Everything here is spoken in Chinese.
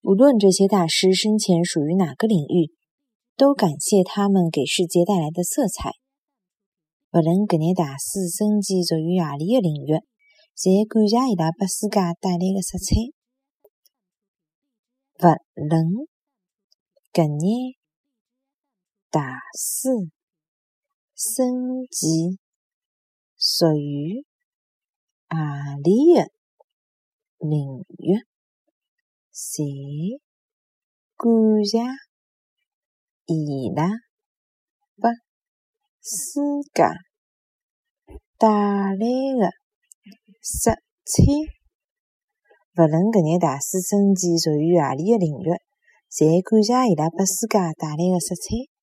无论这些大师生前属于哪个领域，都感谢他们给世界带来的色彩。不论搿些大师生前属于何里个领域，侪感谢伊拉把世界带来的色彩。不论搿些大师生前属于何里个领域，侪感谢伊拉拨世界带来的色彩。勿论搿眼大师生前属于何里个领域，侪感谢伊拉拨世界带来的色彩。